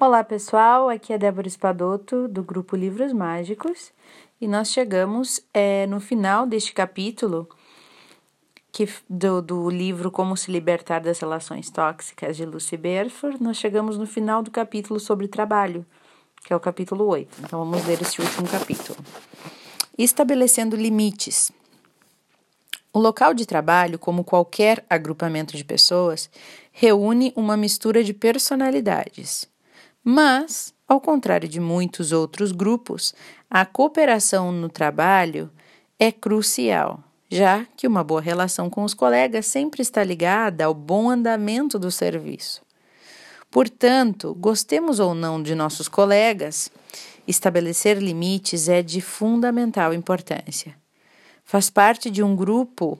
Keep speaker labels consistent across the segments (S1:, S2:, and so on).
S1: Olá pessoal, aqui é Débora Espadoto do grupo Livros Mágicos e nós chegamos é, no final deste capítulo que, do, do livro Como se Libertar das Relações Tóxicas de Lucy Berford. Nós chegamos no final do capítulo sobre trabalho, que é o capítulo 8. Então vamos ler esse último capítulo. Estabelecendo limites. O local de trabalho, como qualquer agrupamento de pessoas, reúne uma mistura de personalidades. Mas, ao contrário de muitos outros grupos, a cooperação no trabalho é crucial, já que uma boa relação com os colegas sempre está ligada ao bom andamento do serviço. Portanto, gostemos ou não de nossos colegas, estabelecer limites é de fundamental importância. Faz parte de um grupo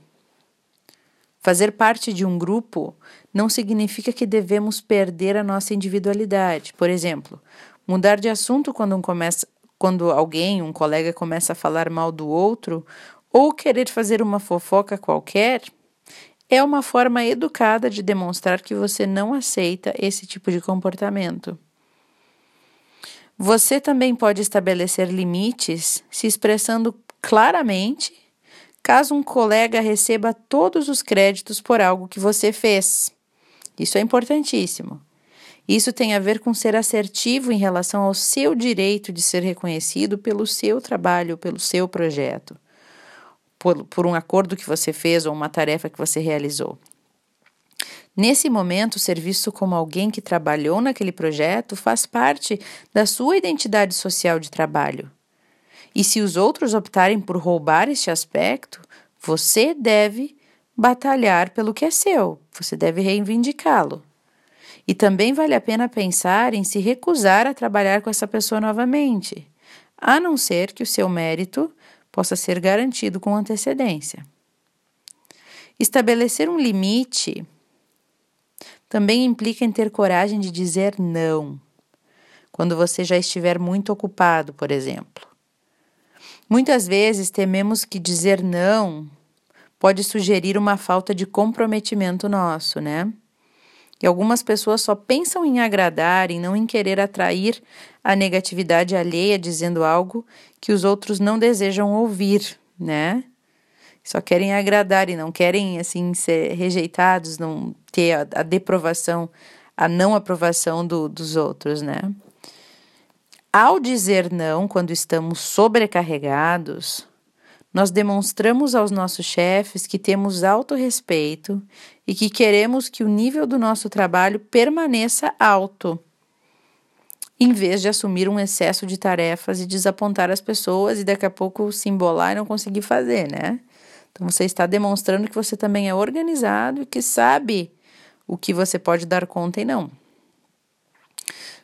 S1: Fazer parte de um grupo não significa que devemos perder a nossa individualidade. Por exemplo, mudar de assunto quando, um começa, quando alguém, um colega, começa a falar mal do outro ou querer fazer uma fofoca qualquer é uma forma educada de demonstrar que você não aceita esse tipo de comportamento. Você também pode estabelecer limites se expressando claramente caso um colega receba todos os créditos por algo que você fez. Isso é importantíssimo. Isso tem a ver com ser assertivo em relação ao seu direito de ser reconhecido pelo seu trabalho, pelo seu projeto, por, por um acordo que você fez ou uma tarefa que você realizou. Nesse momento, ser visto como alguém que trabalhou naquele projeto faz parte da sua identidade social de trabalho. E se os outros optarem por roubar este aspecto, você deve batalhar pelo que é seu, você deve reivindicá-lo. E também vale a pena pensar em se recusar a trabalhar com essa pessoa novamente, a não ser que o seu mérito possa ser garantido com antecedência. Estabelecer um limite também implica em ter coragem de dizer não, quando você já estiver muito ocupado, por exemplo. Muitas vezes tememos que dizer não pode sugerir uma falta de comprometimento nosso, né? E algumas pessoas só pensam em agradar e não em querer atrair a negatividade alheia dizendo algo que os outros não desejam ouvir, né? Só querem agradar e não querem assim ser rejeitados, não ter a, a deprovação, a não aprovação do, dos outros, né? Ao dizer não quando estamos sobrecarregados, nós demonstramos aos nossos chefes que temos autorrespeito e que queremos que o nível do nosso trabalho permaneça alto, em vez de assumir um excesso de tarefas e desapontar as pessoas e daqui a pouco se embolar e não conseguir fazer, né? Então você está demonstrando que você também é organizado e que sabe o que você pode dar conta e não.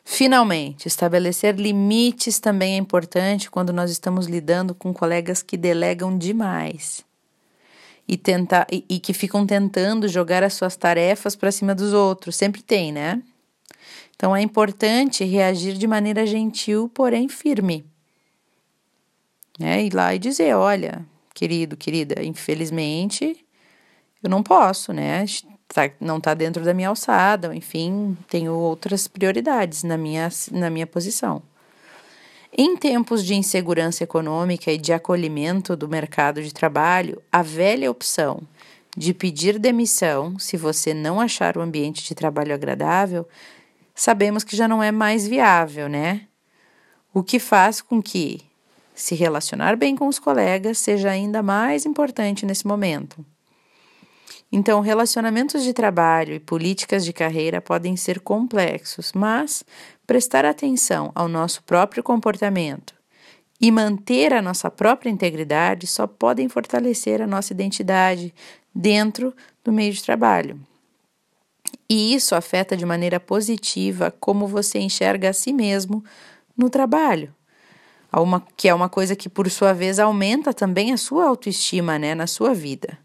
S1: Finalmente, estabelecer limites também é importante quando nós estamos lidando com colegas que delegam demais e, tentar, e, e que ficam tentando jogar as suas tarefas para cima dos outros. Sempre tem, né? Então é importante reagir de maneira gentil, porém firme. Né? Ir lá e dizer: olha, querido, querida, infelizmente eu não posso, né? Tá, não está dentro da minha alçada, enfim, tenho outras prioridades na minha, na minha posição. Em tempos de insegurança econômica e de acolhimento do mercado de trabalho, a velha opção de pedir demissão se você não achar o ambiente de trabalho agradável, sabemos que já não é mais viável, né? O que faz com que se relacionar bem com os colegas seja ainda mais importante nesse momento. Então, relacionamentos de trabalho e políticas de carreira podem ser complexos, mas prestar atenção ao nosso próprio comportamento e manter a nossa própria integridade só podem fortalecer a nossa identidade dentro do meio de trabalho. E isso afeta de maneira positiva como você enxerga a si mesmo no trabalho. Uma, que é uma coisa que, por sua vez, aumenta também a sua autoestima né, na sua vida.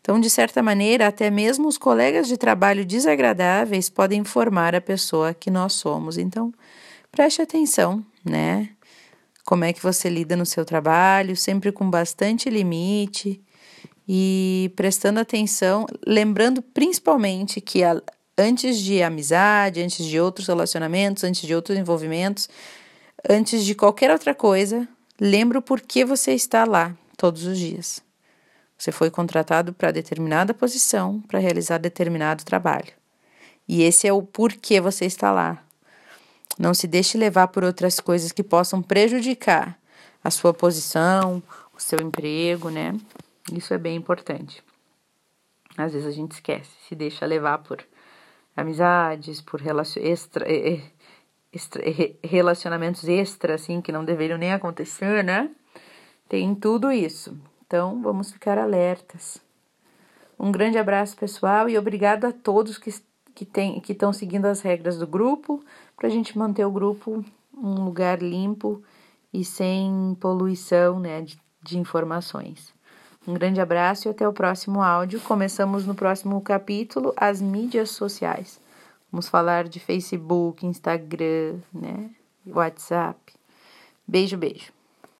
S1: Então, de certa maneira, até mesmo os colegas de trabalho desagradáveis podem formar a pessoa que nós somos. Então, preste atenção, né? Como é que você lida no seu trabalho, sempre com bastante limite e prestando atenção, lembrando principalmente que a, antes de amizade, antes de outros relacionamentos, antes de outros envolvimentos, antes de qualquer outra coisa, lembra o porquê você está lá todos os dias. Você foi contratado para determinada posição, para realizar determinado trabalho. E esse é o porquê você está lá. Não se deixe levar por outras coisas que possam prejudicar a sua posição, o seu emprego, né? Isso é bem importante. Às vezes a gente esquece, se deixa levar por amizades, por relacionamentos extra, assim, que não deveriam nem acontecer, né? Tem tudo isso. Então, vamos ficar alertas. Um grande abraço, pessoal, e obrigado a todos que, que, que estão seguindo as regras do grupo, para a gente manter o grupo um lugar limpo e sem poluição né, de, de informações. Um grande abraço e até o próximo áudio. Começamos no próximo capítulo as mídias sociais. Vamos falar de Facebook, Instagram, né? WhatsApp. Beijo, beijo.